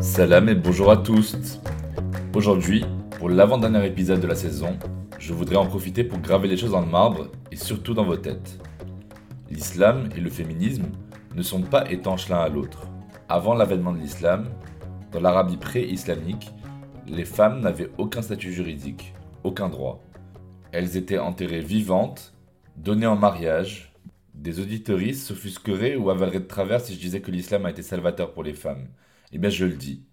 Salam et bonjour à tous. Aujourd'hui, pour l'avant-dernier épisode de la saison, je voudrais en profiter pour graver les choses dans le marbre et surtout dans vos têtes. L'islam et le féminisme ne sont pas étanches l'un à l'autre. Avant l'avènement de l'islam, dans l'Arabie pré-islamique, les femmes n'avaient aucun statut juridique, aucun droit. Elles étaient enterrées vivantes, données en mariage. Des auditoristes s'offusqueraient ou avaleraient de travers si je disais que l'islam a été salvateur pour les femmes. Eh bien, je le dis.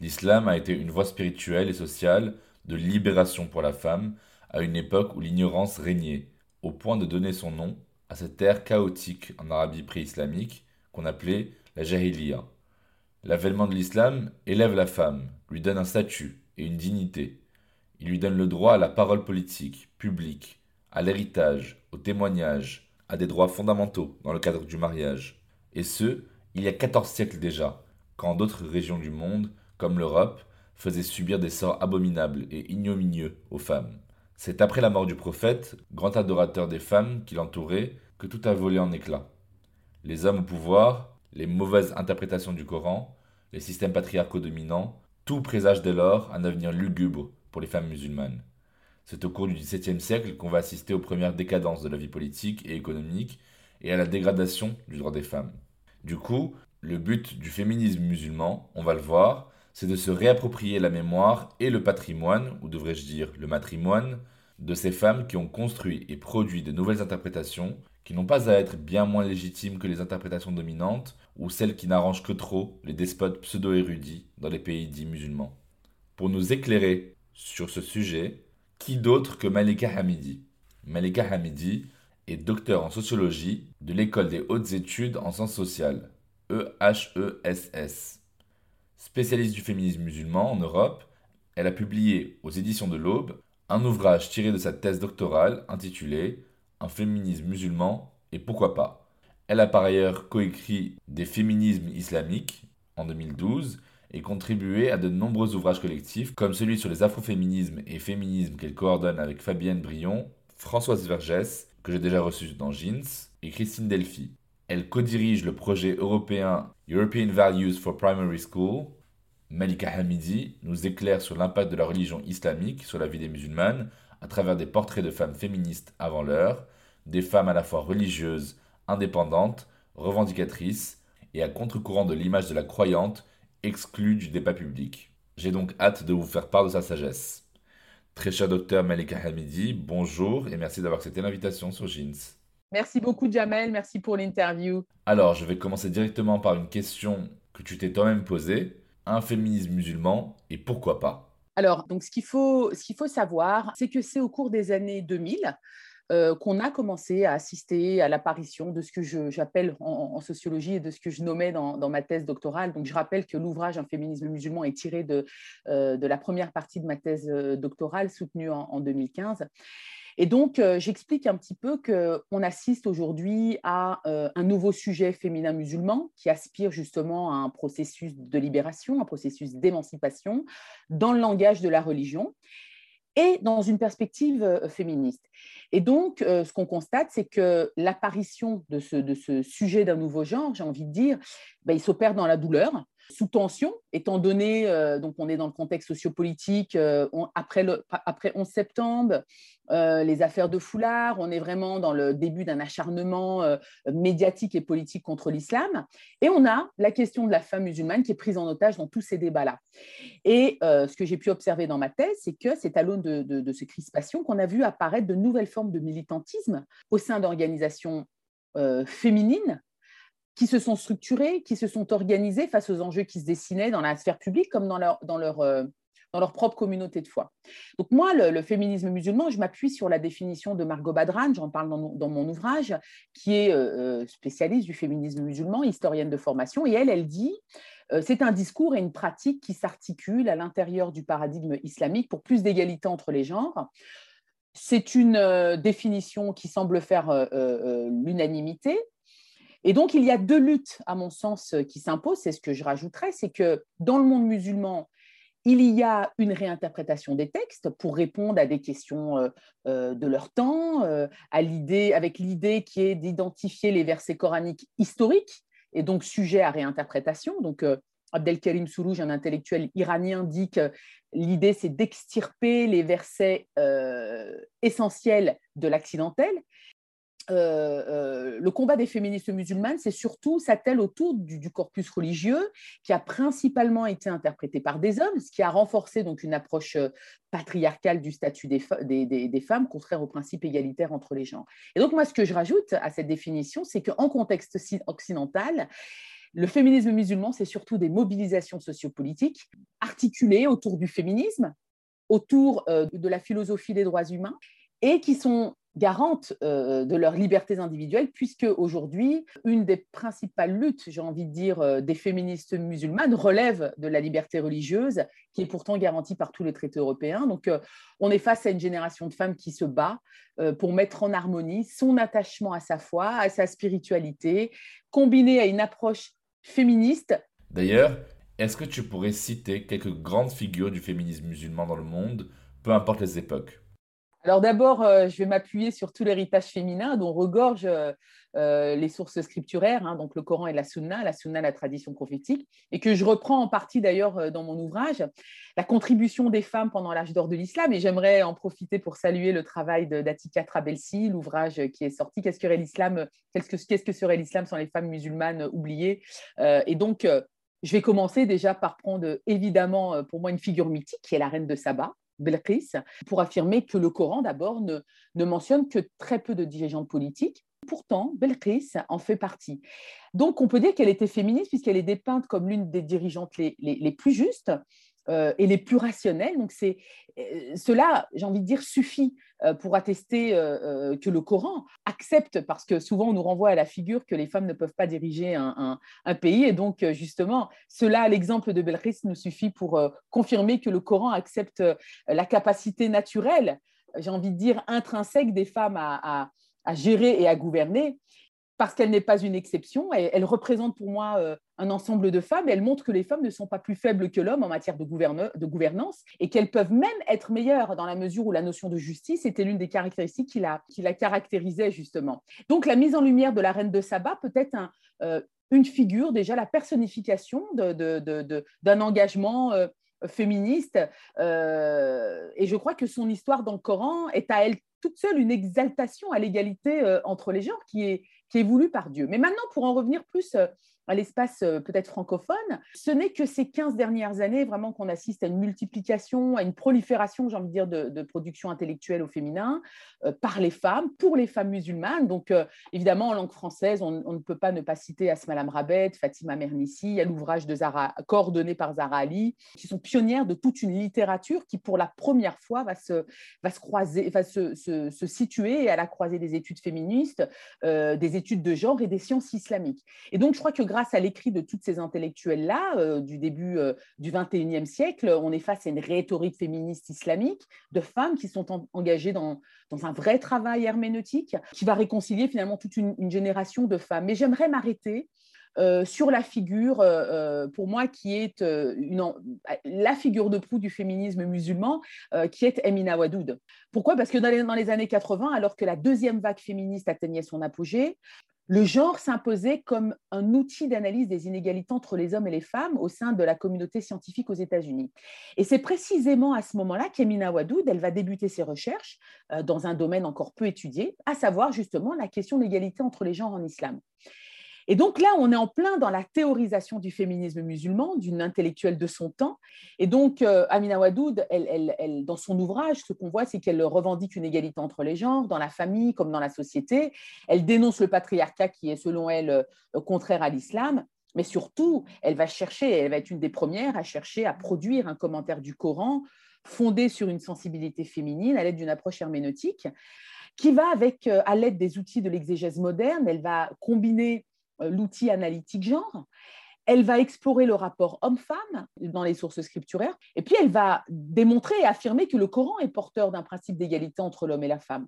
L'islam a été une voie spirituelle et sociale de libération pour la femme à une époque où l'ignorance régnait, au point de donner son nom à cette ère chaotique en Arabie pré-islamique qu'on appelait la Jahiliya. L'avènement de l'islam élève la femme, lui donne un statut et une dignité. Il lui donne le droit à la parole politique, publique, à l'héritage, au témoignage, à des droits fondamentaux dans le cadre du mariage. Et ce, il y a 14 siècles déjà, quand d'autres régions du monde comme l'Europe, faisait subir des sorts abominables et ignominieux aux femmes. C'est après la mort du prophète, grand adorateur des femmes qui l'entouraient, que tout a volé en éclats. Les hommes au pouvoir, les mauvaises interprétations du Coran, les systèmes patriarcaux dominants, tout présage dès lors un avenir lugubre pour les femmes musulmanes. C'est au cours du XVIIe siècle qu'on va assister aux premières décadences de la vie politique et économique et à la dégradation du droit des femmes. Du coup, le but du féminisme musulman, on va le voir, c'est de se réapproprier la mémoire et le patrimoine, ou devrais-je dire le matrimoine, de ces femmes qui ont construit et produit de nouvelles interprétations, qui n'ont pas à être bien moins légitimes que les interprétations dominantes ou celles qui n'arrangent que trop les despotes pseudo-érudits dans les pays dits musulmans. Pour nous éclairer sur ce sujet, qui d'autre que Malika Hamidi? Malika Hamidi est docteur en sociologie de l'école des hautes études en sciences sociales, EHESS. Spécialiste du féminisme musulman en Europe, elle a publié aux éditions de l'Aube un ouvrage tiré de sa thèse doctorale intitulé Un féminisme musulman et pourquoi pas. Elle a par ailleurs coécrit Des féminismes islamiques en 2012 et contribué à de nombreux ouvrages collectifs comme celui sur les afroféminismes et féminismes qu'elle coordonne avec Fabienne Brion, Françoise Vergès, que j'ai déjà reçue dans Jeans, et Christine Delphi. Elle co-dirige le projet européen European Values for Primary School. Malika Hamidi nous éclaire sur l'impact de la religion islamique sur la vie des musulmanes à travers des portraits de femmes féministes avant l'heure, des femmes à la fois religieuses, indépendantes, revendicatrices et à contre-courant de l'image de la croyante exclue du débat public. J'ai donc hâte de vous faire part de sa sagesse. Très cher docteur Malika Hamidi, bonjour et merci d'avoir accepté l'invitation sur Jeans. Merci beaucoup, Jamel. Merci pour l'interview. Alors, je vais commencer directement par une question que tu t'es toi-même posée. Un féminisme musulman et pourquoi pas? Alors, donc, ce qu'il faut, ce qu'il faut savoir, c'est que c'est au cours des années 2000 euh, qu'on a commencé à assister à l'apparition de ce que j'appelle en, sociologie et de ce que je nommais dans, ma thèse doctorale. Donc, je rappelle que l'ouvrage Un féminisme musulman est tiré de, euh, la première partie de ma thèse euh, doctorale soutenue en, en 2015. Et donc, euh, j'explique un petit peu qu'on assiste aujourd'hui à euh, un nouveau sujet féminin musulman qui aspire justement à un processus de libération, un processus d'émancipation dans le langage de la religion et dans une perspective euh, féministe. Et donc, ce qu'on constate, c'est que l'apparition de ce, de ce, sujet d'un nouveau genre, j'ai envie de dire, ben, il s'opère dans la douleur, sous tension, étant donné, euh, donc on est dans le contexte sociopolitique, euh, après, le, après 11 septembre, euh, les affaires de foulard, on est vraiment dans le début d'un acharnement médiatique et politique contre l'islam. Et on a la question de la femme musulmane qui est prise en otage dans tous ces débats-là. Et ce que j'ai pu observer dans ma thèse, c'est que c'est à l'aune de, de ces crispations qu'on a vu apparaître de nouvelles formes de militantisme au sein d'organisations féminines qui se sont structurés, qui se sont organisés face aux enjeux qui se dessinaient dans la sphère publique comme dans leur, dans leur, euh, dans leur propre communauté de foi. Donc moi, le, féminisme musulman, je m'appuie sur la définition de Margot Badran, j'en parle dans, mon ouvrage, qui est euh, euh, spécialiste du féminisme musulman, historienne de formation, et elle, elle dit, c'est un discours et une pratique qui s'articulent à l'intérieur du paradigme islamique pour plus d'égalité entre les genres. C'est une définition qui semble faire l'unanimité, et donc, il y a deux luttes, à mon sens, qui s'imposent. C'est ce que je rajouterais, c'est que dans le monde musulman, il y a une réinterprétation des textes pour répondre à des questions euh, euh, de leur temps, euh, à avec l'idée qui est d'identifier les versets coraniques historiques et donc sujets à réinterprétation. Donc, Abdelkarim Sourouj, un intellectuel iranien, dit que l'idée, c'est d'extirper les versets essentiels de l'accidentel euh, euh, le combat des féministes musulmanes, c'est surtout s'attelle autour du, corpus religieux qui a principalement été interprété par des hommes, ce qui a renforcé donc une approche euh, patriarcale du statut des, des, femmes, contraire au principe égalitaire entre les genres. Et donc moi, ce que je rajoute à cette définition, c'est qu'en contexte occidental, le féminisme musulman, c'est surtout des mobilisations sociopolitiques articulées autour du féminisme, autour de la philosophie des droits humains, et qui sont garantes euh, de leurs libertés individuelles, puisque aujourd'hui, une des principales luttes, j'ai envie de dire, euh, des féministes musulmanes relève de la liberté religieuse, qui est pourtant garantie par tous les traités européens. Donc, euh, on est face à une génération de femmes qui se bat pour mettre en harmonie son attachement à sa foi, à sa spiritualité, combiné à une approche féministe. D'ailleurs, est-ce que tu pourrais citer quelques grandes figures du féminisme musulman dans le monde, peu importe les époques? Alors d'abord, euh, je vais m'appuyer sur tout l'héritage féminin dont regorgent euh, euh, les sources scripturaires, hein, donc le Coran et la Sunna, la Sunna, la tradition prophétique, et que je reprends en partie d'ailleurs dans mon ouvrage, la contribution des femmes pendant l'âge d'or de l'islam, et j'aimerais en profiter pour saluer le travail d'Atika Trabelsi, l'ouvrage qui est sorti, Qu'est-ce que l'islam Qu'est-ce que serait l'islam sans les femmes musulmanes oubliées Et donc, je vais commencer déjà par prendre évidemment pour moi une figure mythique qui est la reine de Saba, Belkis, pour affirmer que le Coran, d'abord, ne, ne, mentionne que très peu de dirigeantes politiques. Pourtant, Belkis en fait partie. Donc, on peut dire qu'elle était féministe puisqu'elle est dépeinte comme l'une des dirigeantes les plus justes euh, et les plus rationnels. Donc, c'est, euh, cela, j'ai envie de dire, suffit euh, pour attester que le Coran accepte, parce que souvent on nous renvoie à la figure que les femmes ne peuvent pas diriger un, pays. Et donc, justement, cela, l'exemple de Belkis, nous suffit pour confirmer que le Coran accepte la capacité naturelle, j'ai envie de dire, intrinsèque des femmes à, gérer et à gouverner parce qu'elle n'est pas une exception. Elle, elle, représente pour moi un ensemble de femmes elle montre que les femmes ne sont pas plus faibles que l'homme en matière de, de gouvernance et qu'elles peuvent même être meilleures dans la mesure où la notion de justice était l'une des caractéristiques qui la, qui la, caractérisait justement. Donc la mise en lumière de la reine de Saba peut être euh, une figure, déjà la personnification d'un engagement. Euh, féministe et je crois que son histoire dans le Coran est à elle toute seule une exaltation à l'égalité entre les genres qui est, qui est voulu par Dieu. Mais maintenant, pour en revenir plus euh, à l'espace euh, peut-être francophone, ce n'est que ces 15 dernières années vraiment qu'on assiste à une multiplication, à une prolifération, j'ai envie de dire, de, production intellectuelle au féminin euh, par les femmes, pour les femmes musulmanes. Donc, évidemment, en langue française, on, ne peut pas ne pas citer Asma Rabet, Fatima Mernissi, a l'ouvrage de Zara, coordonné par Zara Ali, qui sont pionnières de toute une littérature qui, pour la première fois, va se, va se croiser, va se, se, situer à la croisée des études féministes, des études de genre et des sciences islamiques. Et donc, je crois que grâce à l'écrit de toutes ces intellectuelles-là, euh, du début euh, du XXIe siècle, on est face à une rhétorique féministe islamique de femmes qui sont engagées dans, un vrai travail herméneutique qui va réconcilier finalement toute une, génération de femmes. Mais j'aimerais m'arrêter euh, sur la figure, pour moi, qui est la figure de proue du féminisme musulman, qui est Emina Wadoud. Pourquoi? Parce que dans les, années 80, alors que la deuxième vague féministe atteignait son apogée, le genre s'imposait comme un outil d'analyse des inégalités entre les hommes et les femmes au sein de la communauté scientifique aux États-Unis. Et c'est précisément à ce moment-là qu'Emina Wadoud, elle va débuter ses recherches euh, dans un domaine encore peu étudié, à savoir justement la question de l'égalité entre les genres en islam. Et donc là, on est en plein dans la théorisation du féminisme musulman, d'une intellectuelle de son temps. Et donc, euh, Amina Wadoud, elle, dans son ouvrage, ce qu'on voit, c'est qu'elle revendique une égalité entre les genres, dans la famille comme dans la société. Elle dénonce le patriarcat qui est, selon elle, euh, contraire à l'islam. Mais surtout, elle va chercher, elle va être une des premières à chercher à produire un commentaire du Coran fondé sur une sensibilité féminine à l'aide d'une approche herméneutique qui va avec, euh, à l'aide des outils de l'exégèse moderne, elle va combiner l'outil analytique genre. Elle va explorer le rapport homme-femme dans les sources scripturaires, et puis elle va démontrer et affirmer que le Coran est porteur d'un principe d'égalité entre l'homme et la femme.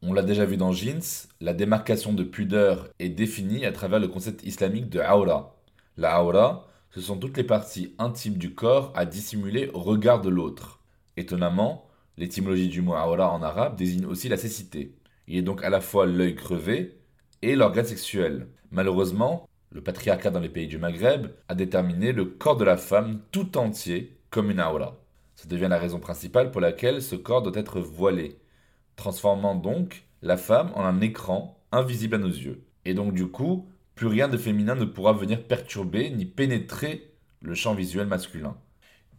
On l'a déjà vu dans Jeans, la démarcation de pudeur est définie à travers le concept islamique de aura. La aura, ce sont toutes les parties intimes du corps à dissimuler au regard de l'autre. Étonnamment, L'étymologie du mot aura en arabe désigne aussi la cécité. Il est donc à la fois l'œil crevé et l'organe sexuel. Malheureusement, le patriarcat dans les pays du Maghreb a déterminé le corps de la femme tout entier comme une aura. Ça devient la raison principale pour laquelle ce corps doit être voilé, transformant donc la femme en un écran invisible à nos yeux. Et donc du coup, plus rien de féminin ne pourra venir perturber ni pénétrer le champ visuel masculin.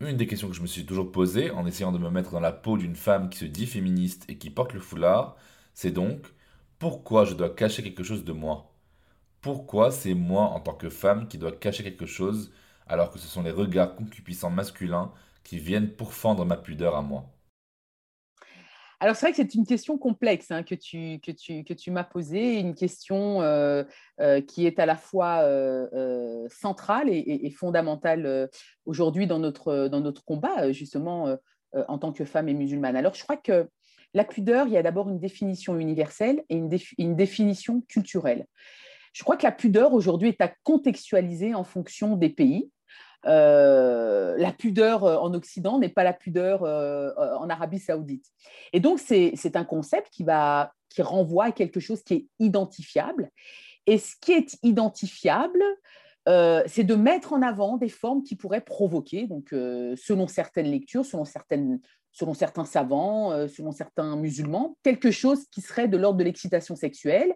Une des questions que je me suis toujours posée en essayant de me mettre dans la peau d'une femme qui se dit féministe et qui porte le foulard, c'est donc pourquoi je dois cacher quelque chose de moi? Pourquoi c'est moi en tant que femme qui dois cacher quelque chose alors que ce sont les regards concupiscents masculins qui viennent pourfendre ma pudeur à moi? Alors, c'est vrai que c'est une question complexe hein, que tu, m'as posée, une question euh, euh, qui est à la fois euh, centrale et, fondamentale aujourd'hui dans notre, dans notre combat, justement, en tant que femme et musulmane. Alors, je crois que la pudeur, il y a d'abord une définition universelle et une, une définition culturelle. Je crois que la pudeur aujourd'hui est à contextualiser en fonction des pays. Euh, la pudeur euh, en Occident n'est pas la pudeur euh, en Arabie saoudite. Et donc, c'est un concept qui, va, qui renvoie à quelque chose qui est identifiable. Et ce qui est identifiable, c'est de mettre en avant des formes qui pourraient provoquer, donc selon certaines lectures, selon, selon certains savants, selon certains musulmans, quelque chose qui serait de l'ordre de l'excitation sexuelle.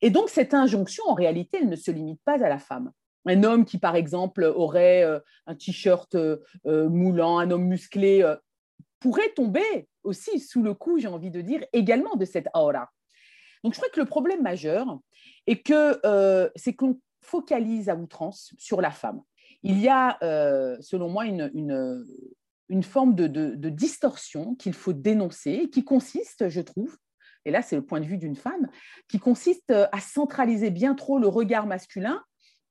Et donc cette injonction, en réalité, elle ne se limite pas à la femme un homme qui, par exemple, aurait euh, un t-shirt euh, euh, moulant, un homme musclé, pourrait tomber aussi sous le coup, j'ai envie de dire, également de cette aura. Donc, je crois que le problème majeur est que c'est qu'on focalise à outrance sur la femme. Il y a, selon moi, une, forme de, de distorsion qu'il faut dénoncer, qui consiste, je trouve, et là c'est le point de vue d'une femme, qui consiste à centraliser bien trop le regard masculin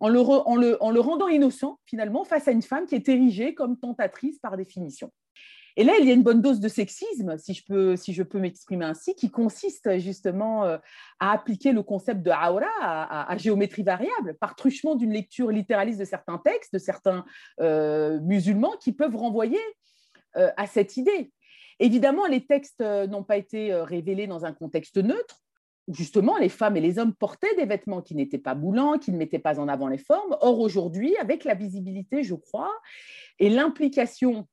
en le, en, le, rendant innocent, finalement, face à une femme qui est érigée comme tentatrice par définition. Et là, il y a une bonne dose de sexisme, si je peux, si je peux m'exprimer ainsi, qui consiste justement euh, à appliquer le concept de aura à, géométrie variable, par truchement d'une lecture littéraliste de certains textes, de certains euh, musulmans qui peuvent renvoyer euh, à cette idée. Évidemment, les textes n'ont pas été révélés dans un contexte neutre justement les femmes et les hommes portaient des vêtements qui n'étaient pas moulants, qui ne mettaient pas en avant les formes. Or, aujourd'hui, avec la visibilité, je crois, et l'implication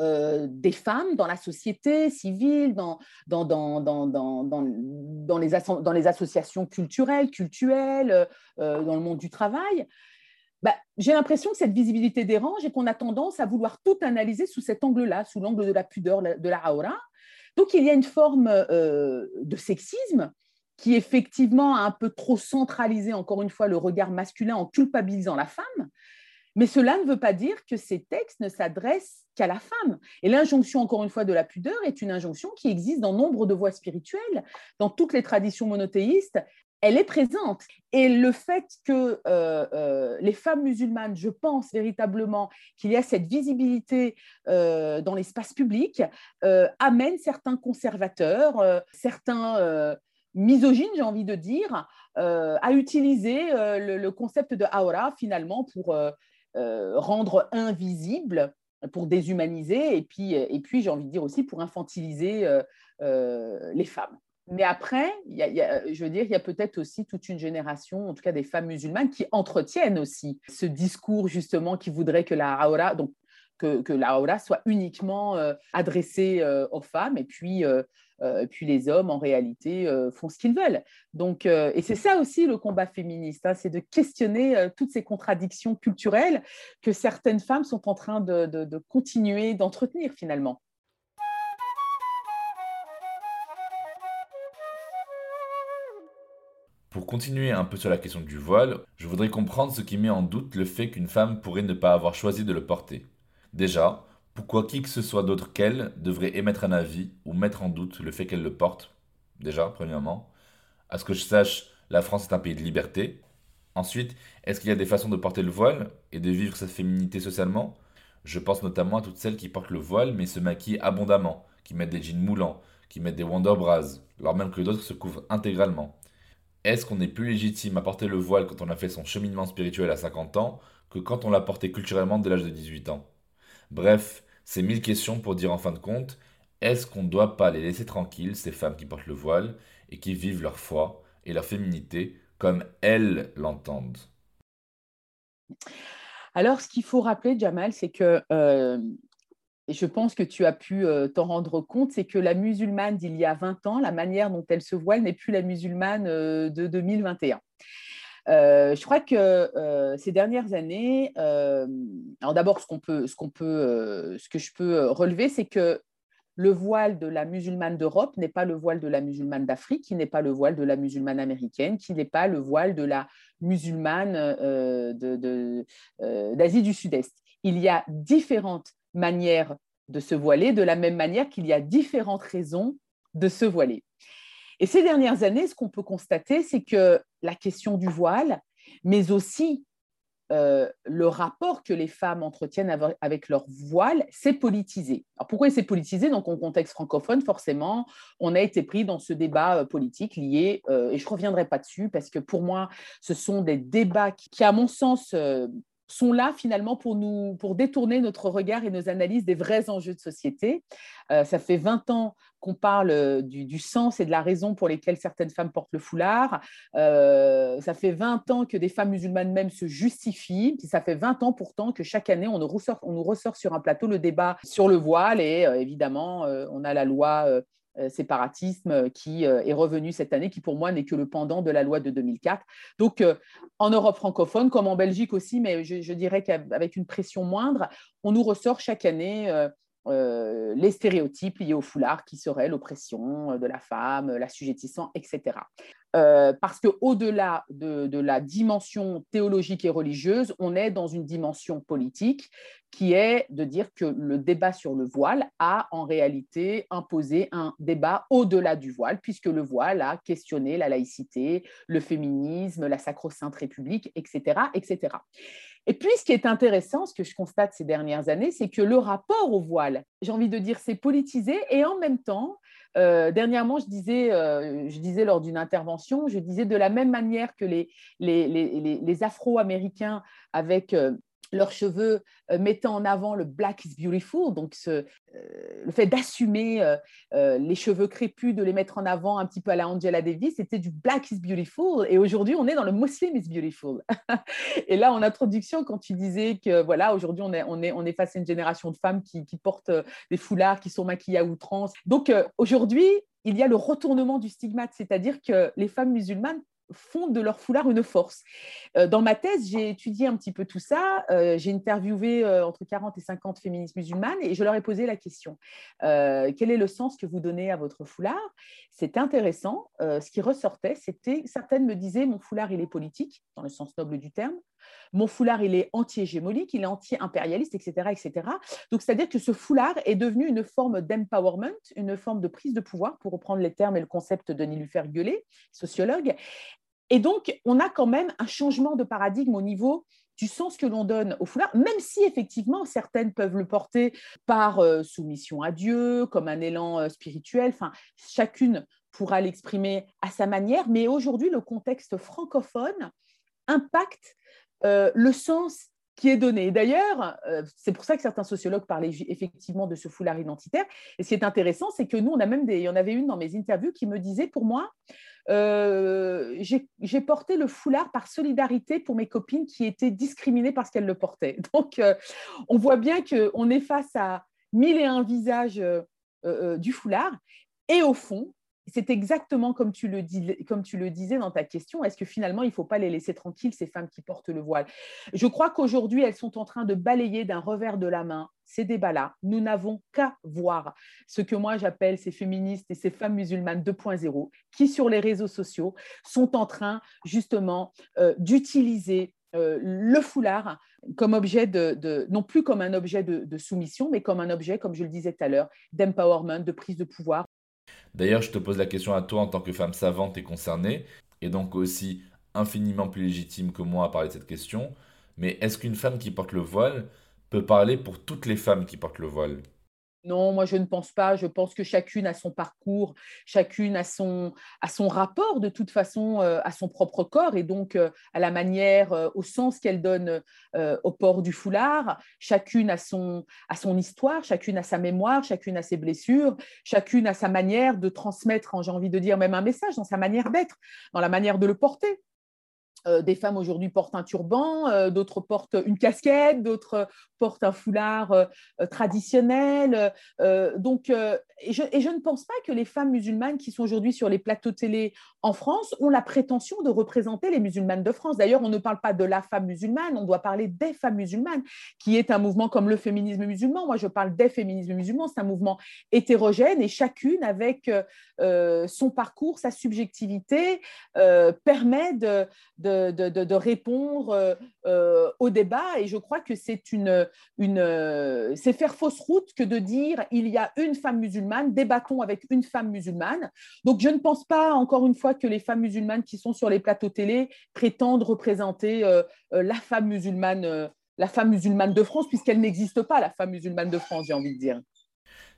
euh, des femmes dans la société civile, dans, dans, dans, dans, les, les, associations culturelles, culturelles, euh, dans le monde du travail, bah, j'ai l'impression que cette visibilité dérange et qu'on a tendance à vouloir tout analyser sous cet angle-là, sous l'angle de la pudeur, de la aura. Donc il y a une forme euh, de sexisme qui effectivement a un peu trop centralisé, encore une fois, le regard masculin en culpabilisant la femme. Mais cela ne veut pas dire que ces textes ne s'adressent qu'à la femme. Et l'injonction, encore une fois, de la pudeur est une injonction qui existe dans nombre de voies spirituelles, dans toutes les traditions monothéistes. Elle est présente. Et le fait que euh, euh, les femmes musulmanes, je pense véritablement qu'il y a cette visibilité euh, dans l'espace public, amène certains conservateurs, certains misogyne, j'ai envie de dire, euh, à utiliser euh, le, concept de aura finalement pour euh, rendre invisible, pour déshumaniser, et puis, et puis j'ai envie de dire aussi pour infantiliser les femmes. Mais après, il y a, je veux dire, il y a peut-être aussi toute une génération, en tout cas des femmes musulmanes, qui entretiennent aussi ce discours justement qui voudrait que la aura, donc que, que la aura soit uniquement adressée aux femmes, et puis et puis les hommes, en réalité, font ce qu'ils veulent. Donc, et c'est ça aussi le combat féministe, hein, c'est de questionner toutes ces contradictions culturelles que certaines femmes sont en train de continuer d'entretenir finalement. Pour continuer un peu sur la question du voile, je voudrais comprendre ce qui met en doute le fait qu'une femme pourrait ne pas avoir choisi de le porter. Déjà, pourquoi qui que ce soit d'autre qu'elle devrait émettre un avis ou mettre en doute le fait qu'elle le porte? Déjà, premièrement. À ce que je sache, la France est un pays de liberté. Ensuite, est-ce qu'il y a des façons de porter le voile et de vivre sa féminité socialement? Je pense notamment à toutes celles qui portent le voile mais se maquillent abondamment, qui mettent des jeans moulants, qui mettent des wonder bras, alors même que d'autres se couvrent intégralement. Est-ce qu'on est plus légitime à porter le voile quand on a fait son cheminement spirituel à 50 ans que quand on l'a porté culturellement dès l'âge de 18 ans? Bref, c'est mille questions pour dire en fin de compte, est-ce qu'on ne doit pas les laisser tranquilles, ces femmes qui portent le voile et qui vivent leur foi et leur féminité comme elles l'entendent? Alors, ce qu'il faut rappeler, Jamal, c'est que euh, et je pense que tu as pu euh, t'en rendre compte, c'est que la musulmane d'il y a 20 ans, la manière dont elle se voile n'est plus la musulmane euh, de 2021. Euh, je crois que ces dernières années, alors d'abord, ce, qu'on peut, ce, qu'on peut, ce que je peux relever, c'est que le voile de la musulmane d'Europe n'est pas le voile de la musulmane d'Afrique, qui n'est pas le voile de la musulmane américaine, qui n'est pas le voile de la musulmane d'Asie du Sud-Est. Il y a différentes manière de se voiler, de la même manière qu'il y a différentes raisons de se voiler. Et ces dernières années, ce qu'on peut constater, c'est que la question du voile, mais aussi euh, le rapport que les femmes entretiennent avec leur voile, c'est politisé. Alors pourquoi c'est politisé? Donc en contexte francophone, forcément, on a été pris dans ce débat euh, politique lié, euh, et je ne reviendrai pas dessus, parce que pour moi, ce sont des débats qui, à mon sens, sont là finalement pour nous pour détourner notre regard et nos analyses des vrais enjeux de société. Ça fait 20 ans qu'on parle euh, du, sens et de la raison pour lesquelles certaines femmes portent le foulard. Euh, ça fait 20 ans que des femmes musulmanes même se justifient. Ça fait 20 ans pourtant que chaque année, on nous ressort, sur un plateau le débat sur le voile. Et évidemment, on a la loi euh, séparatisme euh, qui euh, est revenu cette année, qui pour moi n'est que le pendant de la loi de 2004. Donc, en Europe francophone, comme en Belgique aussi, mais je, dirais qu'avec une pression moindre, on nous ressort chaque année les stéréotypes liés au foulard, qui seraient l'oppression de la femme, l'assujettissement, etc. Euh, parce qu'au-delà de, la dimension théologique et religieuse, on est dans une dimension politique qui est de dire que le débat sur le voile a en réalité imposé un débat au-delà du voile, puisque le voile a questionné la laïcité, le féminisme, la sacro-sainte république, etc., etc. Et puis, ce qui est intéressant, ce que je constate ces dernières années, c'est que le rapport au voile, j'ai envie de dire, c'est politisé et en même temps, euh, dernièrement, je disais, euh, je disais lors d'une intervention, je disais de la même manière que les Afro-Américains avec euh, leurs cheveux euh, mettant en avant le black is beautiful, donc euh, le fait d'assumer euh, les cheveux crépus, de les mettre en avant un petit peu à la Angela Davis, c'était du black is beautiful. Et aujourd'hui, on est dans le Muslim is beautiful. et là, en introduction, quand tu disais que voilà, aujourd'hui, on est, on, est, on est face à une génération de femmes qui, qui portent des foulards, qui sont maquillées à outrance. Donc aujourd'hui, il y a le retournement du stigmate, c'est-à-dire que les femmes musulmanes font de leur foulard une force. Euh, dans ma thèse, j'ai étudié un petit peu tout ça. Euh, j'ai interviewé euh, entre 40 et 50 féministes musulmanes et je leur ai posé la question quel est le sens que vous donnez à votre foulard? C'est intéressant. ce qui ressortait, c'était certaines me disaient mon foulard il est politique dans le sens noble du terme. Mon foulard, il est anti-hégémonique, il est anti-impérialiste, etc., etc. Donc, c'est-à-dire que ce foulard est devenu une forme d'empowerment, une forme de prise de pouvoir, pour reprendre les termes et le concept de Nilufer Gueulet, sociologue. Et donc, on a quand même un changement de paradigme au niveau du sens que l'on donne au foulard, même si effectivement certaines peuvent le porter par euh, soumission à Dieu, comme un élan euh, spirituel, chacune pourra l'exprimer à sa manière, mais aujourd'hui, le contexte francophone impacte euh, le sens est donné. D'ailleurs, euh, c'est pour ça que certains sociologues parlaient effectivement de ce foulard identitaire. Et ce qui est intéressant, c'est que nous, on a même des, il y en avait une dans mes interviews qui me disait, pour moi, euh, j'ai porté le foulard par solidarité pour mes copines qui étaient discriminées parce qu'elles le portaient. Donc, on voit bien qu'on est face à mille et un visages du foulard. Et au fond, c'est exactement comme tu, le disais dans ta question, est-ce que finalement il ne faut pas les laisser tranquilles, ces femmes qui portent le voile? Je crois qu'aujourd'hui, elles sont en train de balayer d'un revers de la main ces débats-là. Nous n'avons qu'à voir ce que moi j'appelle ces féministes et ces femmes musulmanes 2.0 qui, sur les réseaux sociaux, sont en train justement euh, d'utiliser euh, le foulard comme objet de, non plus comme un objet de, soumission, mais comme un objet, comme je le disais tout à l'heure, d'empowerment, de prise de pouvoir. D'ailleurs, je te pose la question à toi en tant que femme savante et concernée, et donc aussi infiniment plus légitime que moi à parler de cette question, mais est-ce qu'une femme qui porte le voile peut parler pour toutes les femmes qui portent le voile? Non, moi je ne pense pas. Je pense que chacune a son parcours, chacune a son, rapport de toute façon euh, à son propre corps et donc euh, à la manière, euh, au sens qu'elle donne au port du foulard. Chacune a son, a son histoire, chacune a sa mémoire, chacune a ses blessures, chacune a sa manière de transmettre, j'ai envie de dire même un message, dans sa manière d'être, dans la manière de le porter. Euh, des femmes aujourd'hui portent un turban, euh, d'autres portent une casquette, d'autres portent un foulard euh, traditionnel. donc, et je, ne pense pas que les femmes musulmanes qui sont aujourd'hui sur les plateaux télé en France ont la prétention de représenter les musulmanes de France. D'ailleurs, on ne parle pas de la femme musulmane, on doit parler des femmes musulmanes, qui est un mouvement comme le féminisme musulman. Moi, je parle des féminismes musulmans, c'est un mouvement hétérogène et chacune, avec son parcours, sa subjectivité, permet de, répondre euh, euh, au débat. Et je crois que c'est une, une euh, faire fausse route que de dire il y a une femme musulmane, débattons avec une femme musulmane. Donc je ne pense pas, encore une fois, que les femmes musulmanes qui sont sur les plateaux télé prétendent représenter la femme musulmane. la femme musulmane de France, puisqu'elle n'existe pas, la femme musulmane de France, j'ai envie de dire.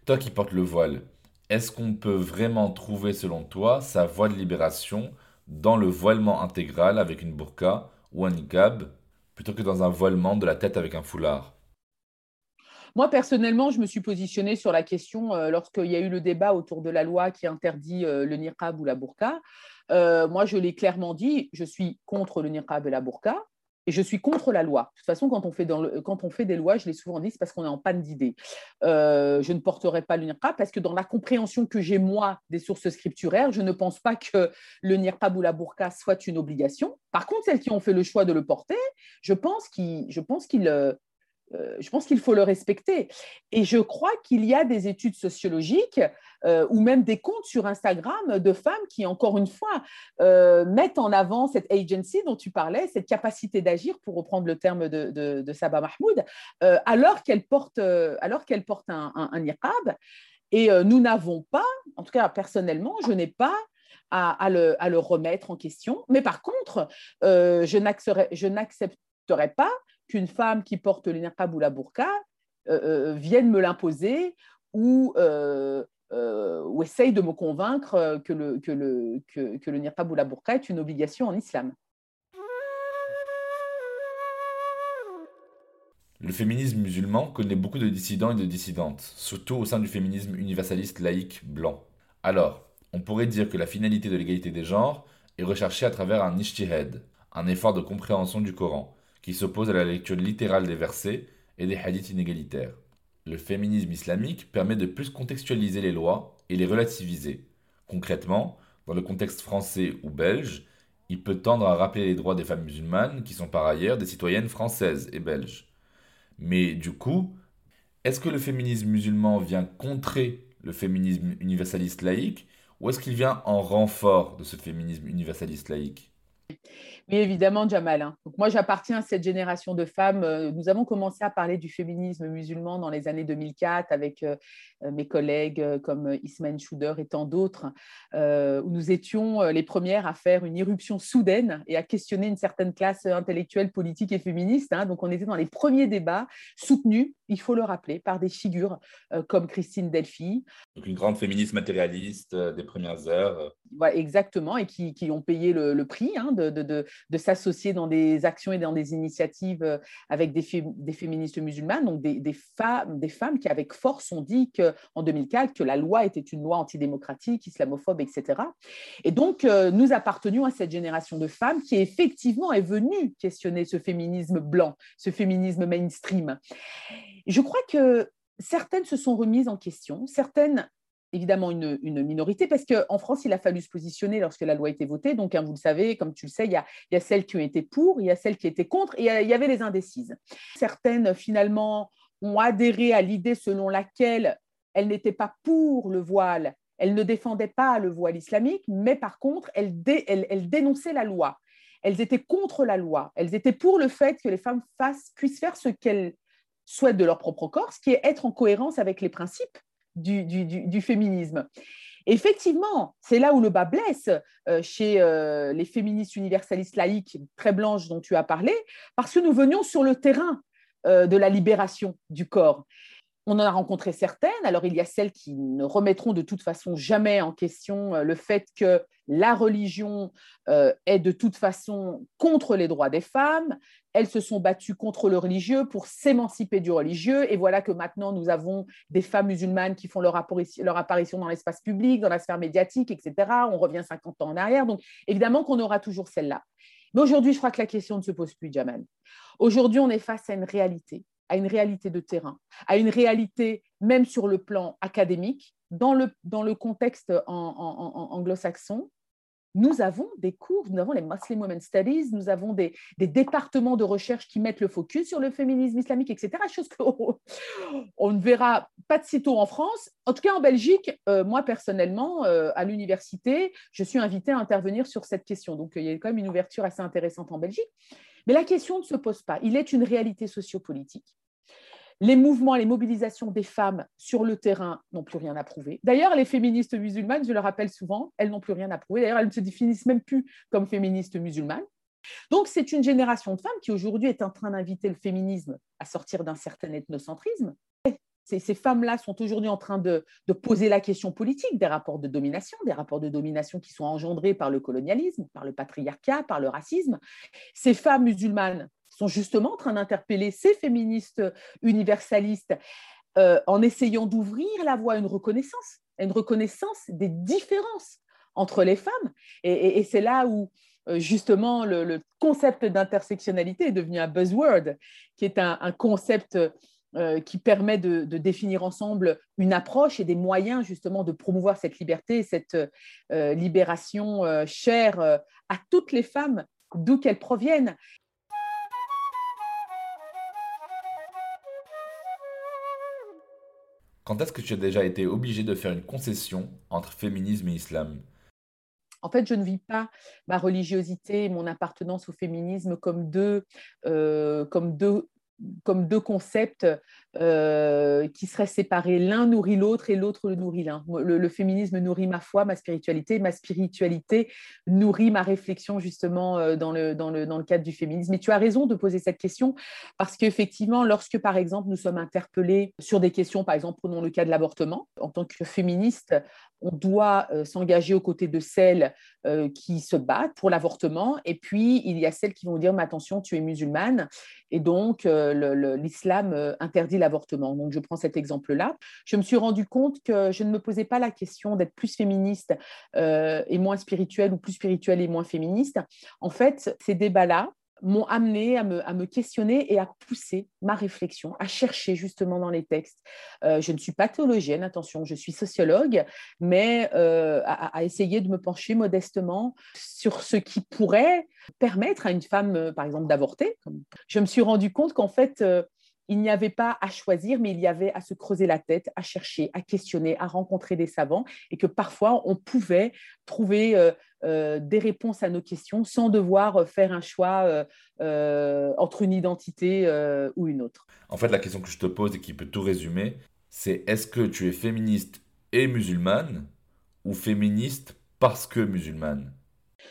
Toi qui portes le voile, est-ce qu'on peut vraiment trouver, selon toi, sa voie de libération dans le voilement intégral avec une burqa ou un niqab plutôt que dans un voilement de la tête avec un foulard moi, personnellement, je me suis positionnée sur la question euh, lorsqu'il y a eu le débat autour de la loi qui interdit euh, le niqab ou la burqa. Euh, moi, je l'ai clairement dit, je suis contre le niqab et la burqa et je suis contre la loi. De toute façon, quand on fait, des lois, je l'ai souvent dit, c'est parce qu'on est en panne d'idées. Euh, je ne porterai pas le niqab parce que dans la compréhension que j'ai, moi, des sources scripturaires, je ne pense pas que le niqab ou la burqa soit une obligation. Par contre, celles qui ont fait le choix de le porter, je pense qu'ils euh, je pense qu'il faut le respecter. Et je crois qu'il y a des études sociologiques euh, ou même des comptes sur Instagram de femmes qui, encore une fois, euh, mettent en avant cette agency dont tu parlais, cette capacité d'agir, pour reprendre le terme de, de, Sabah Mahmoud, alors qu'elle porte, alors un, un. Et nous n'avons pas, en tout cas personnellement, je n'ai pas à, le, à, le, remettre en question. Mais par contre, je n'accepterai pas qu'une femme qui porte le niqab ou la burqa euh, euh, vienne me l'imposer ou, euh, ou essaye de me convaincre que le, que, niqab ou la burqa est une obligation en islam. Le féminisme musulman connaît beaucoup de dissidents et de dissidentes, surtout au sein du féminisme universaliste laïque blanc. Alors, on pourrait dire que la finalité de l'égalité des genres est recherchée à travers un ijtihad, un effort de compréhension du Coran, qui s'oppose à la lecture littérale des versets et des hadiths inégalitaires. Le féminisme islamique permet de plus contextualiser les lois et les relativiser. Concrètement, dans le contexte français ou belge, il peut tendre à rappeler les droits des femmes musulmanes qui sont par ailleurs des citoyennes françaises et belges. Mais du coup, est-ce que le féminisme musulman vient contrer le féminisme universaliste laïque ou est-ce qu'il vient en renfort de ce féminisme universaliste laïque? Oui, évidemment, Jamal. Hein. Donc, moi, j'appartiens à cette génération de femmes. Euh, nous avons commencé à parler du féminisme musulman dans les années 2004 avec euh, mes collègues comme Ismaël Chouder et tant d'autres, où nous étions les premières à faire une irruption soudaine et à questionner une certaine classe intellectuelle, politique et féministe. Hein. Donc, on était dans les premiers débats soutenus, il faut le rappeler, par des figures comme Christine Delphi. Donc, une grande féministe matérialiste des premières heures. exactement, et qui, qui ont payé le, prix hein, de, de de s'associer dans des actions et dans des initiatives euh, avec des, des féministes musulmanes, donc des, femmes, des femmes qui avec force ont dit qu'en 2004 que la loi était une loi antidémocratique, islamophobe, etc. Et donc euh, nous appartenions à cette génération de femmes qui effectivement est venue questionner ce féminisme blanc, ce féminisme mainstream. Je crois que certaines se sont remises en question, certaines évidemment une, minorité, parce qu'en France, il a fallu se positionner lorsque la loi a été votée. Donc, hein, vous le savez, comme tu le sais, il y, a, celles qui ont été pour, il y a celles qui étaient contre, et il y avait les indécises. Certaines, finalement, ont adhéré à l'idée selon laquelle elles n'étaient pas pour le voile, elles ne défendaient pas le voile islamique, mais par contre, elles, dénonçaient la loi. Elles étaient contre la loi. Elles étaient pour le fait que les femmes puissent faire ce qu'elles souhaitent de leur propre corps, ce qui est être en cohérence avec les principes du, féminisme. Effectivement, c'est là où le bas blesse euh, chez euh, les féministes universalistes laïques très blanches dont tu as parlé, parce que nous venions sur le terrain euh, de la libération du corps. On en a rencontré certaines. Alors, il y a celles qui ne remettront de toute façon jamais en question le fait que la religion est de toute façon contre les droits des femmes, elles se sont battues contre le religieux pour s'émanciper du religieux. Et voilà que maintenant, nous avons des femmes musulmanes qui font leur, apparition, dans l'espace public, dans la sphère médiatique, etc. On revient 50 ans en arrière. Donc, évidemment qu'on aura toujours celle-là. Mais aujourd'hui, je crois que la question ne se pose plus, Jamal. Aujourd'hui, on est face à une réalité, à une réalité de terrain, à une réalité même sur le plan académique, dans le, dans le contexte anglo-saxon, nous avons des cours, nous avons les Muslim Women Studies, nous avons des, départements de recherche qui mettent le focus sur le féminisme islamique, etc. Chose qu'on on ne verra pas de sitôt en France. En tout cas, en Belgique, euh, moi personnellement, euh, à l'université, je suis invitée à intervenir sur cette question. Donc, il y a quand même une ouverture assez intéressante en Belgique. Mais la question ne se pose pas. Il est une réalité sociopolitique les mouvements, les mobilisations des femmes sur le terrain n'ont plus rien à prouver. D'ailleurs, les féministes musulmanes, je le rappelle souvent, elles n'ont plus rien à prouver. D'ailleurs, elles ne se définissent même plus comme féministes musulmanes. Donc, c'est une génération de femmes qui aujourd'hui est en train d'inviter le féminisme à sortir d'un certain ethnocentrisme. Ces, femmes-là sont aujourd'hui en train de, poser la question politique des rapports de domination, des rapports de domination qui sont engendrés par le colonialisme, par le patriarcat, par le racisme. Ces femmes musulmanes sont justement en train d'interpeller ces féministes universalistes euh, en essayant d'ouvrir la voie à une reconnaissance, une reconnaissance des différences entre les femmes. Et, c'est là où euh, justement le, concept d'intersectionnalité est devenu un buzzword, qui est un, concept euh, qui permet de, définir ensemble une approche et des moyens justement de promouvoir cette liberté, cette libération chère à toutes les femmes, d'où qu'elles proviennent. Quand est-ce que tu as déjà été obligé de faire une concession entre féminisme et islam? En fait, je ne vis pas ma religiosité et mon appartenance au féminisme comme deux, euh, comme deux comme deux concepts euh, qui seraient séparés. L'un nourrit l'autre et l'autre le nourrit l'un. Le, féminisme nourrit ma foi, ma spiritualité. Ma spiritualité nourrit ma réflexion justement euh, dans le, dans, le, dans le cadre du féminisme. Et tu as raison de poser cette question parce qu'effectivement, lorsque par exemple nous sommes interpellés sur des questions, par exemple, prenons le cas de l'avortement, en tant que féministe, on doit euh, s'engager aux côtés de celles qui se battent pour l'avortement. Et puis, il y a celles qui vont dire, mais attention, tu es musulmane. Et donc, l'islam euh, interdit l'avortement. Donc, je prends cet exemple-là. Je me suis rendu compte que je ne me posais pas la question d'être plus féministe euh, et moins spirituelle ou plus spirituelle et moins féministe. En fait, ces débats-là, m'ont amené à me, questionner et à pousser ma réflexion, à chercher justement dans les textes. Euh, je ne suis pas théologienne, attention, je suis sociologue, mais à, essayer de me pencher modestement sur ce qui pourrait permettre à une femme, euh, par exemple, d'avorter. Je me suis rendu compte qu'en fait, euh, il n'y avait pas à choisir, mais il y avait à se creuser la tête, à chercher, à questionner, à rencontrer des savants, et que parfois on pouvait trouver euh, des réponses à nos questions sans devoir faire un choix entre une identité ou une autre. En fait, la question que je te pose et qui peut tout résumer, c'est est-ce que tu es féministe et musulmane ou féministe parce que musulmane?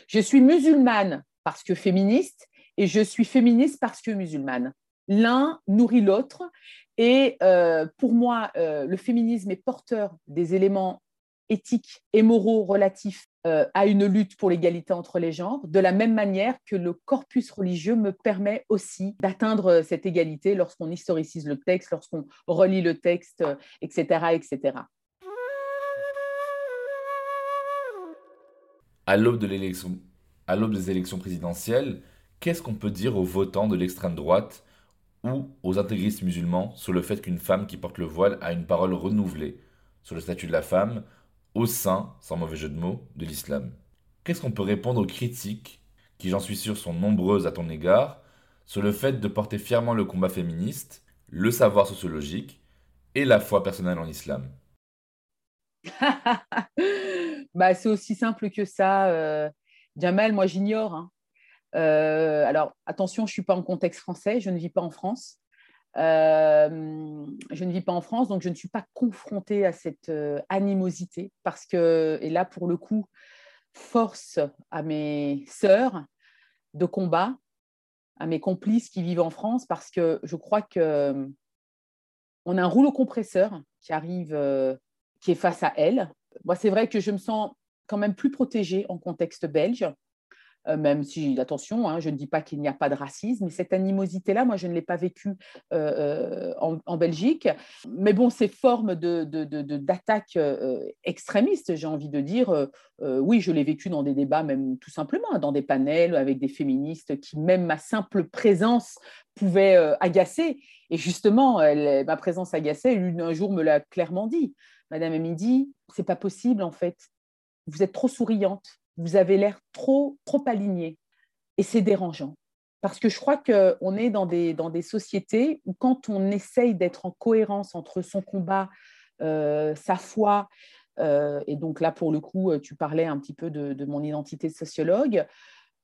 Je suis musulmane parce que féministe et je suis féministe parce que musulmane. L'un nourrit l'autre et euh, pour moi, euh, le féminisme est porteur des éléments éthiques et moraux relatifs euh, à une lutte pour l'égalité entre les genres, de la même manière que le corpus religieux me permet aussi d'atteindre cette égalité lorsqu'on historicise le texte, lorsqu'on relit le texte, etc., etc. À l'aube de l'élection à l'aube des élections présidentielles, qu'est-ce qu'on peut dire aux votants de l'extrême droite ou aux intégristes musulmans sur le fait qu'une femme qui porte le voile a une parole renouvelée sur le statut de la femme au sein, sans mauvais jeu de mots, de l'islam. Qu'est-ce qu'on peut répondre aux critiques, qui j'en suis sûr sont nombreuses à ton égard, sur le fait de porter fièrement le combat féministe, le savoir sociologique et la foi personnelle en islam bah, C'est aussi simple que ça. Euh, moi j'ignore. Hein. Euh, alors attention, je ne suis pas en contexte français, je ne vis pas en France. Euh, je ne vis pas en France, donc je ne suis pas confrontée à cette animosité parce que, et là pour le coup, force à mes sœurs de combat, à mes complices qui vivent en France, parce que je crois que on a un rouleau compresseur qui arrive qui est face à elle. Moi, c'est vrai que je me sens quand même plus protégée en contexte belge, euh, même si, attention, hein, je ne dis pas qu'il n'y a pas de racisme, mais cette animosité-là, moi, je ne l'ai pas vécue euh, euh, en, Belgique. Mais bon, ces formes d'attaques de, extrémistes, j'ai envie de dire, oui, je l'ai vécu dans des débats, même tout simplement, dans des panels avec des féministes qui, même ma simple présence, pouvait agacer. Et justement, ma présence agaçait, l'une un jour me l'a clairement dit. Madame Amidi, c'est pas possible en fait. Vous êtes trop souriante, vous avez l'air trop trop alignée et c'est dérangeant. Parce que je crois qu'on est dans des, dans des sociétés où quand on essaye d'être en cohérence entre son combat, euh, sa foi, euh, et donc là pour le coup tu parlais un petit peu de, de mon identité de sociologue,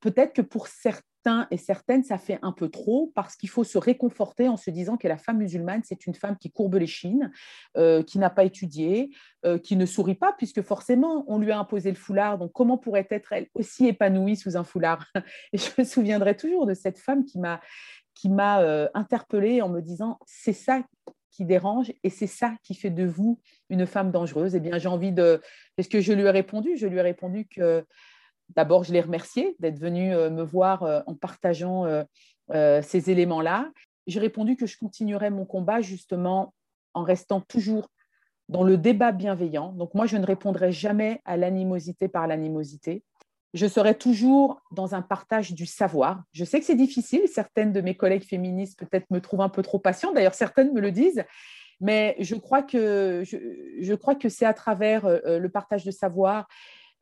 peut-être que pour certains et certaines, ça fait un peu trop parce qu'il faut se réconforter en se disant que la femme musulmane, c'est une femme qui courbe les chines, euh, qui n'a pas étudié, euh, qui ne sourit pas, puisque forcément, on lui a imposé le foulard. Donc, comment pourrait être elle aussi épanouie sous un foulard? Et je me souviendrai toujours de cette femme qui m'a qui m'a euh, interpellée en me disant c'est ça qui dérange et c'est ça qui fait de vous une femme dangereuse. Eh bien, j'ai envie de. Est-ce que je lui ai répondu? Je lui ai répondu que D'abord, je l'ai remercié d'être venu euh, me voir euh, en partageant euh, ces éléments-là. J'ai répondu que je continuerais mon combat justement en restant toujours dans le débat bienveillant. Donc moi, je ne répondrai jamais à l'animosité par l'animosité. Je serai toujours dans un partage du savoir. Je sais que c'est difficile. Certaines de mes collègues féministes peut-être me trouvent un peu trop patiente. D'ailleurs, certaines me le disent. Mais je crois que, je, crois que c'est à travers le partage de savoir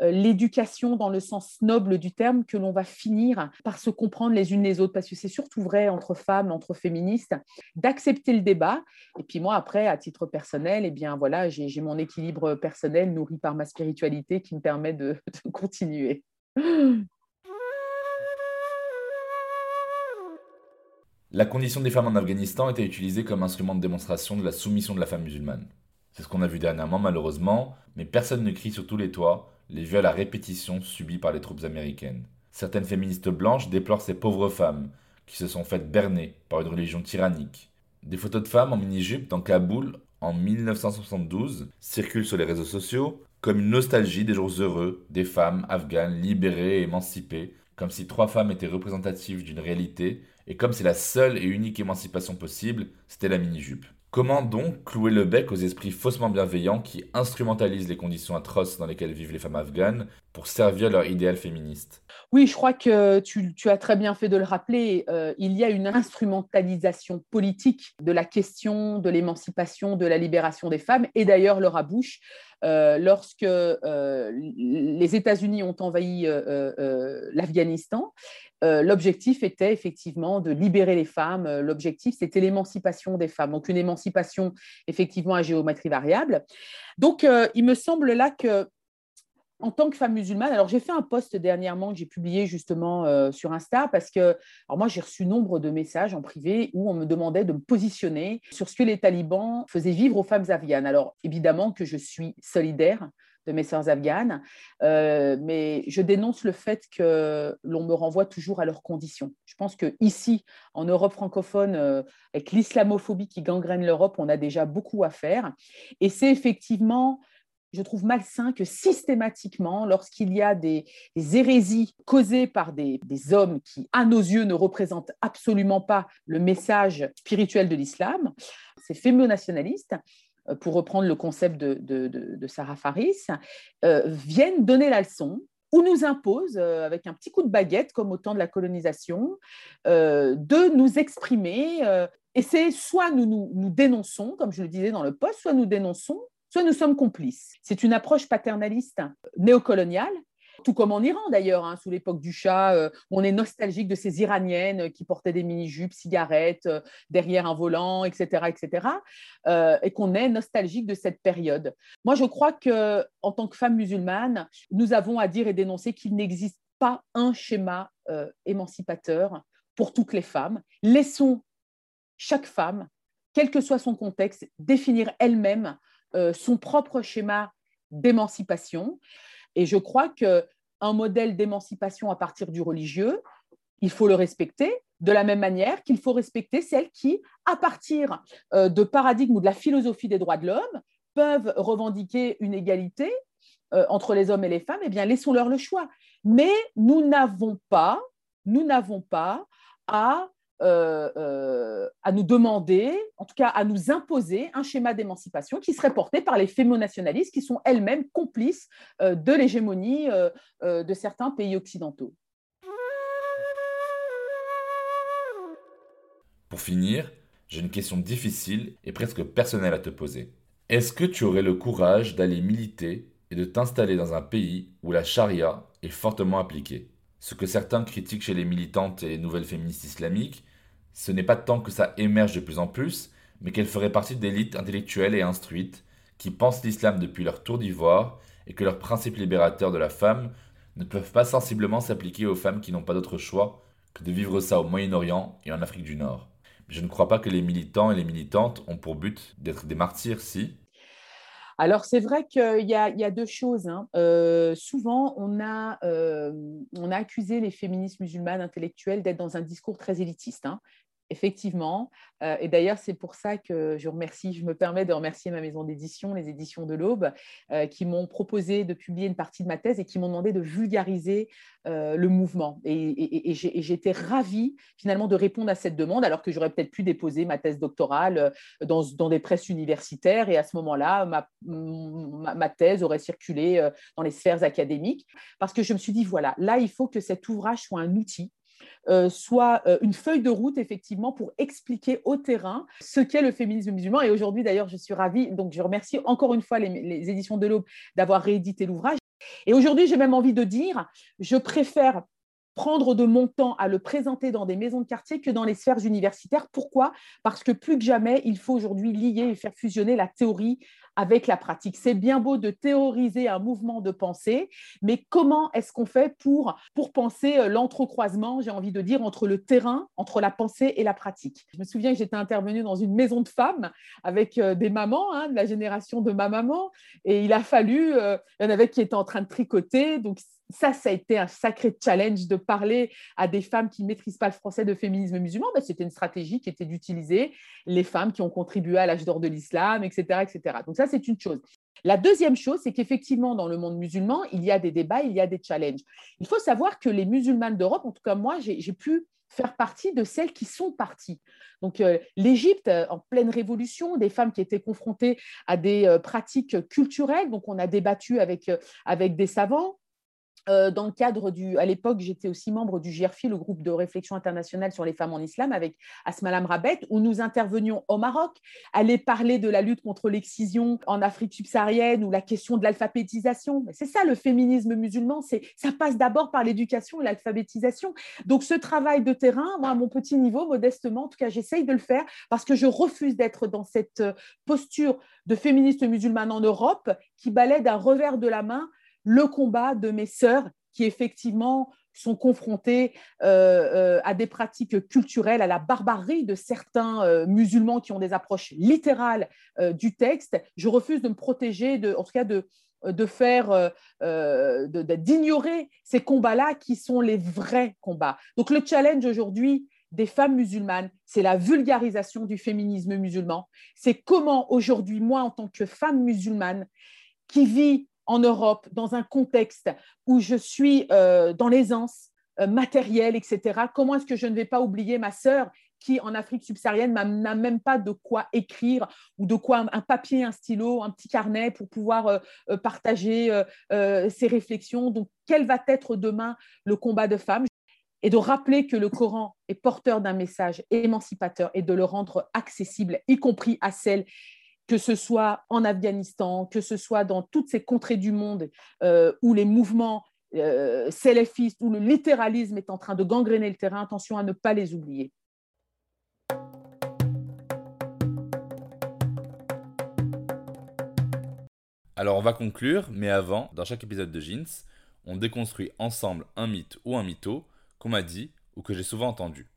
l'éducation dans le sens noble du terme que l'on va finir par se comprendre les unes les autres, parce que c'est surtout vrai entre femmes, entre féministes, d'accepter le débat. Et puis moi, après, à titre personnel, eh bien voilà, j'ai mon équilibre personnel nourri par ma spiritualité qui me permet de continuer. La condition des femmes en Afghanistan était utilisée comme instrument de démonstration de la soumission de la femme musulmane. C'est ce qu'on a vu dernièrement malheureusement, mais personne ne crie sur tous les toits les viols à répétition subis par les troupes américaines. Certaines féministes blanches déplorent ces pauvres femmes qui se sont faites berner par une religion tyrannique. Des photos de femmes en mini-jupe dans Kaboul en 1972 circulent sur les réseaux sociaux comme une nostalgie des jours heureux des femmes afghanes libérées et émancipées, comme si trois femmes étaient représentatives d'une réalité et comme si la seule et unique émancipation possible, c'était la mini-jupe. Comment donc clouer le bec aux esprits faussement bienveillants qui instrumentalisent les conditions atroces dans lesquelles vivent les femmes afghanes pour servir leur idéal féministe? Oui, je crois que tu, as très bien fait de le rappeler. Euh, il y a une instrumentalisation politique de la question de l'émancipation, de la libération des femmes, et d'ailleurs leur abouche. Euh, lorsque euh, les États-Unis ont envahi l'Afghanistan, l'objectif était effectivement de libérer les femmes. L'objectif, c'était l'émancipation des femmes. Donc, une émancipation effectivement à géométrie variable. Donc, il me semble là que en tant que femme musulmane, alors j'ai fait un post dernièrement que j'ai publié justement sur Insta parce que, alors moi j'ai reçu nombre de messages en privé où on me demandait de me positionner sur ce que les talibans faisaient vivre aux femmes afghanes. Alors évidemment que je suis solidaire de mes sœurs afghanes, euh, mais je dénonce le fait que l'on me renvoie toujours à leurs conditions. Je pense que ici, en Europe francophone, euh, avec l'islamophobie qui gangrène l'Europe, on a déjà beaucoup à faire. Et c'est effectivement je trouve malsain que systématiquement, lorsqu'il y a des, hérésies causées par des, hommes qui, à nos yeux, ne représentent absolument pas le message spirituel de l'islam, ces fémino-nationalistes, euh, pour reprendre le concept de, Sarah Faris, euh, viennent donner la leçon ou nous imposent, euh, avec un petit coup de baguette, comme au temps de la colonisation, de nous exprimer. et c'est soit nous, nous, dénonçons, comme je le disais dans le poste, soit nous dénonçons, soit nous sommes complices. C'est une approche paternaliste néocoloniale tout comme en Iran d'ailleurs, hein, sous l'époque du Shah, euh, on est nostalgique de ces Iraniennes qui portaient des mini-jupes, cigarettes, euh, derrière un volant, etc., etc., euh, et qu'on est nostalgique de cette période. Moi, je crois que en tant que femme musulmane, nous avons à dire et dénoncer qu'il n'existe pas un schéma émancipateur pour toutes les femmes. Laissons chaque femme, quel que soit son contexte, définir elle-même son propre schéma d'émancipation. Et je crois qu'un modèle d'émancipation à partir du religieux, il faut le respecter de la même manière qu'il faut respecter celles qui, à partir euh, de paradigmes ou de la philosophie des droits de l'homme, peuvent revendiquer une égalité euh, entre les hommes et les femmes, eh bien, laissons-leur le choix. Mais nous n'avons pas, nous n'avons pas à euh, euh, à nous demander, en tout cas à nous imposer un schéma d'émancipation qui serait porté par les fémonationalistes qui sont elles-mêmes complices euh, de l'hégémonie de certains pays occidentaux. Pour finir, j'ai une question difficile et presque personnelle à te poser. Est-ce que tu aurais le courage d'aller militer et de t'installer dans un pays où la charia est fortement appliquée? Ce que certains critiquent chez les militantes et les nouvelles féministes islamiques, ce n'est pas tant que ça émerge de plus en plus, mais qu'elle ferait partie d'élites intellectuelles et instruites qui pensent l'islam depuis leur tour d'ivoire et que leurs principes libérateurs de la femme ne peuvent pas sensiblement s'appliquer aux femmes qui n'ont pas d'autre choix que de vivre ça au Moyen-Orient et en Afrique du Nord. je ne crois pas que les militants et les militantes ont pour but d'être des martyrs, si. Alors, c'est vrai qu'il y, a deux choses. Hein. Euh, souvent, on a, euh, on a accusé les féministes musulmanes intellectuelles d'être dans un discours très élitiste. Hein. Effectivement. Euh, et d'ailleurs, c'est pour ça que je me permets de remercier ma maison d'édition, les éditions de l'Aube, euh, qui m'ont proposé de publier une partie de ma thèse et qui m'ont demandé de vulgariser euh, le mouvement. Et, été ravie finalement de répondre à cette demande, alors que j'aurais peut-être pu déposer ma thèse doctorale dans, des presses universitaires. Et à ce moment-là, ma, thèse aurait circulé dans les sphères académiques. Parce que je me suis dit, voilà, là, il faut que cet ouvrage soit un outil euh, soit euh, une feuille de route, effectivement, pour expliquer au terrain ce qu'est le féminisme musulman. Et aujourd'hui, d'ailleurs, je suis ravie, donc je remercie encore une fois les, éditions de l'Aube d'avoir réédité l'ouvrage. Et aujourd'hui, j'ai même envie de dire, je préfère prendre de mon temps à le présenter dans des maisons de quartier que dans les sphères universitaires. Pourquoi? Parce que plus que jamais, il faut aujourd'hui lier et faire fusionner la théorie avec la pratique. C'est bien beau de théoriser un mouvement de pensée, mais comment est-ce qu'on fait pour, pour penser euh, l'entrecroisement, j'ai envie de dire, entre le terrain, entre la pensée et la pratique? Je me souviens que j'étais intervenue dans une maison de femmes avec euh, des mamans, hein, de la génération de ma maman, et il a fallu, euh, il y en avait qui étaient en train de tricoter, donc ça, ça a été un sacré challenge de parler à des femmes qui ne maîtrisent pas le français de féminisme musulman. mais C'était une stratégie qui était d'utiliser les femmes qui ont contribué à l'âge d'or de l'islam, etc., etc. Donc ça, c'est une chose. La deuxième chose, c'est qu'effectivement, dans le monde musulman, il y a des débats, il y a des challenges. Il faut savoir que les musulmanes d'Europe, en tout cas moi, j'ai pu faire partie de celles qui sont parties. Donc euh, l'Égypte, euh, en pleine révolution, des femmes qui étaient confrontées à des euh, pratiques culturelles. Donc on a débattu avec, avec des savants. Euh, dans le cadre du, à l'époque, j'étais aussi membre du GRFI, le groupe de réflexion internationale sur les femmes en islam, avec Asmalam Rabet, où nous intervenions au Maroc, aller parler de la lutte contre l'excision en Afrique subsaharienne ou la question de l'alphabétisation. C'est ça le féminisme musulman, c'est ça passe d'abord par l'éducation et l'alphabétisation. Donc ce travail de terrain, moi à mon petit niveau, modestement, en tout cas, j'essaye de le faire parce que je refuse d'être dans cette posture de féministe musulmane en Europe qui balaie d'un revers de la main le combat de mes sœurs qui effectivement sont confrontées euh, euh, à des pratiques culturelles, à la barbarie de certains euh, musulmans qui ont des approches littérales du texte. Je refuse de me protéger, en tout cas de, de faire, d'ignorer ces combats-là qui sont les vrais combats. Donc le challenge aujourd'hui des femmes musulmanes, c'est la vulgarisation du féminisme musulman. C'est comment aujourd'hui, moi, en tant que femme musulmane, qui vit en Europe, dans un contexte où je suis euh, dans l'aisance euh, matérielle, etc., comment est-ce que je ne vais pas oublier ma sœur qui, en Afrique subsaharienne, n'a même pas de quoi écrire ou de quoi un, papier, un stylo, un petit carnet pour pouvoir euh, partager ses réflexions. Donc, quel va être demain le combat de femmes? Et de rappeler que le Coran est porteur d'un message émancipateur et de le rendre accessible, y compris à celles que ce soit en Afghanistan, que ce soit dans toutes ces contrées du monde où les mouvements euh, salafistes, où le littéralisme est en train de gangréner le terrain, attention à ne pas les oublier. Alors on va conclure, mais avant, dans chaque épisode de Jeans, on déconstruit ensemble un mythe ou un mytho qu'on m'a dit ou que j'ai souvent entendu.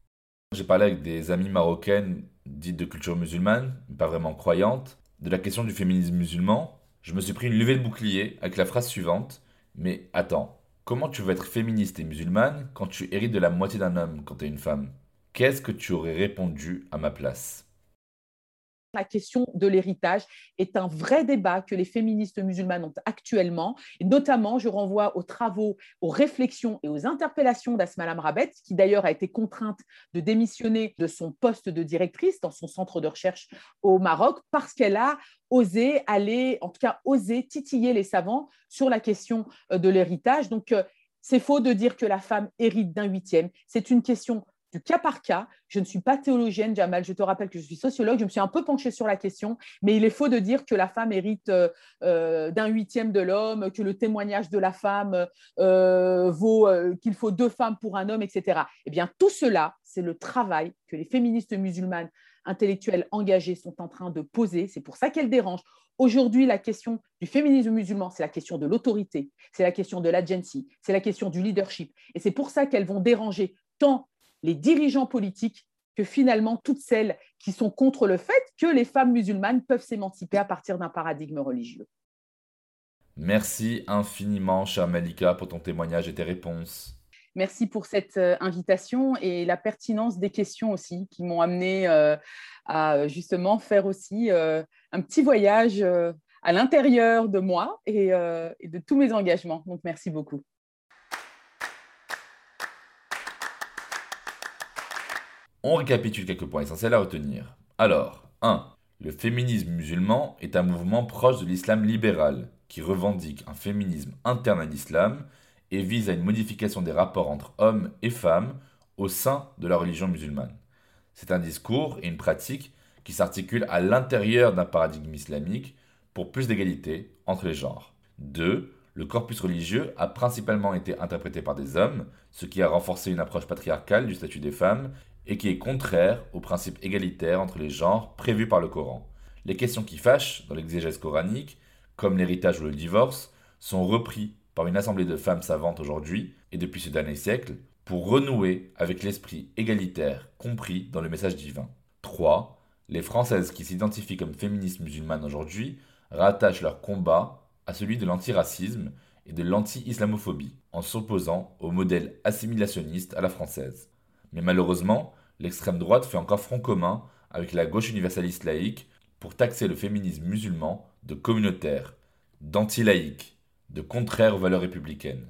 J'ai parlé avec des amies marocaines dites de culture musulmane, pas vraiment croyantes, de la question du féminisme musulman. Je me suis pris une levée de bouclier avec la phrase suivante Mais attends, comment tu veux être féministe et musulmane quand tu hérites de la moitié d'un homme quand tu es une femme? Qu'est-ce que tu aurais répondu à ma place? La question de l'héritage est un vrai débat que les féministes musulmanes ont actuellement. Et notamment, je renvoie aux travaux, aux réflexions et aux interpellations d'Asma Lamrabet, qui d'ailleurs a été contrainte de démissionner de son poste de directrice dans son centre de recherche au Maroc parce qu'elle a osé aller, en tout cas osé titiller les savants sur la question euh, de l'héritage. Donc, euh, c'est faux de dire que la femme hérite d'un huitième. C'est une question du cas par cas. Je ne suis pas théologienne, Jamal, je te rappelle que je suis sociologue, je me suis un peu penchée sur la question, mais il est faux de dire que la femme hérite euh, euh, d'un huitième de l'homme, que le témoignage de la femme euh, vaut qu'il faut deux femmes pour un homme, etc. Eh bien, tout cela, c'est le travail que les féministes musulmanes intellectuelles engagées sont en train de poser. C'est pour ça qu'elles dérangent. Aujourd'hui, la question du féminisme musulman, c'est la question de l'autorité, c'est la question de l'agency, c'est la question du leadership. Et c'est pour ça qu'elles vont déranger tant les dirigeants politiques que finalement toutes celles qui sont contre le fait que les femmes musulmanes peuvent s'émanciper à partir d'un paradigme religieux. Merci infiniment, chère Malika, pour ton témoignage et tes réponses. Merci pour cette euh, invitation et la pertinence des questions aussi qui m'ont amené euh, à justement faire aussi euh, un petit voyage à l'intérieur de moi et de tous mes engagements. Donc merci beaucoup. On récapitule quelques points essentiels à retenir. Alors, 1. Le féminisme musulman est un mouvement proche de l'islam libéral, qui revendique un féminisme interne à l'islam et vise à une modification des rapports entre hommes et femmes au sein de la religion musulmane. C'est un discours et une pratique qui s'articulent à l'intérieur d'un paradigme islamique pour plus d'égalité entre les genres. 2. Le corpus religieux a principalement été interprété par des hommes, ce qui a renforcé une approche patriarcale du statut des femmes et qui est contraire au principe égalitaire entre les genres prévus par le Coran. Les questions qui fâchent dans l'exégèse coranique, comme l'héritage ou le divorce, sont repris par une assemblée de femmes savantes aujourd'hui et depuis ce dernier siècle pour renouer avec l'esprit égalitaire compris dans le message divin. 3. Les Françaises qui s'identifient comme féministes musulmanes aujourd'hui rattachent leur combat à celui de l'antiracisme et de l'anti-islamophobie, en s'opposant au modèle assimilationniste à la française. Mais malheureusement, l'extrême droite fait encore front commun avec la gauche universaliste laïque pour taxer le féminisme musulman de communautaire, d'anti-laïque, de contraire aux valeurs républicaines.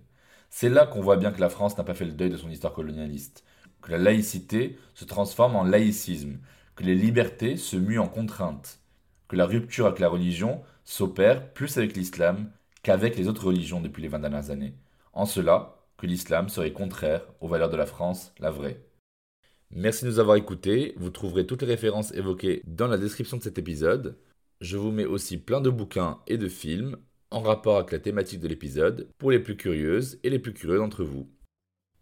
C'est là qu'on voit bien que la France n'a pas fait le deuil de son histoire colonialiste, que la laïcité se transforme en laïcisme, que les libertés se muent en contraintes, que la rupture avec la religion s'opère plus avec l'islam qu'avec les autres religions depuis les 20 dernières années. En cela, que l'islam serait contraire aux valeurs de la France, la vraie. Merci de nous avoir écoutés. Vous trouverez toutes les références évoquées dans la description de cet épisode. Je vous mets aussi plein de bouquins et de films en rapport avec la thématique de l'épisode pour les plus curieuses et les plus curieux d'entre vous.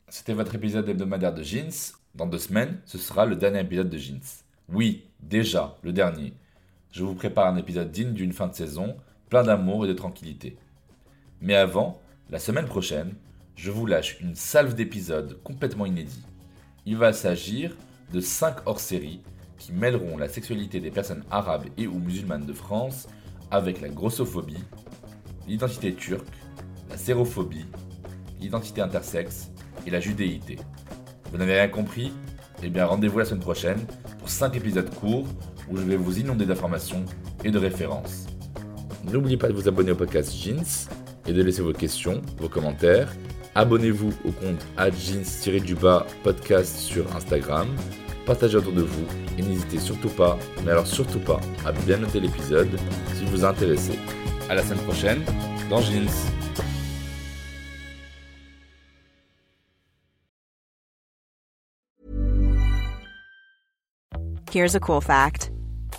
C'était votre épisode hebdomadaire de Jeans. Dans deux semaines, ce sera le dernier épisode de Jeans. Oui, déjà, le dernier. Je vous prépare un épisode digne d'une fin de saison, plein d'amour et de tranquillité. Mais avant, la semaine prochaine, je vous lâche une salve d'épisodes complètement inédits. Il va s'agir de 5 hors-séries qui mêleront la sexualité des personnes arabes et ou musulmanes de France avec la grossophobie, l'identité turque, la sérophobie, l'identité intersexe et la judéité. Vous n'avez rien compris? Eh bien rendez-vous la semaine prochaine pour 5 épisodes courts où je vais vous inonder d'informations et de références. N'oubliez pas de vous abonner au podcast Jeans et de laisser vos questions, vos commentaires Abonnez-vous au compte jeans-du-bas podcast sur Instagram. Partagez autour de vous et n'hésitez surtout pas, mais alors surtout pas, à bien noter l'épisode si vous a intéressé. À la semaine prochaine dans Jeans. Here's a cool fact.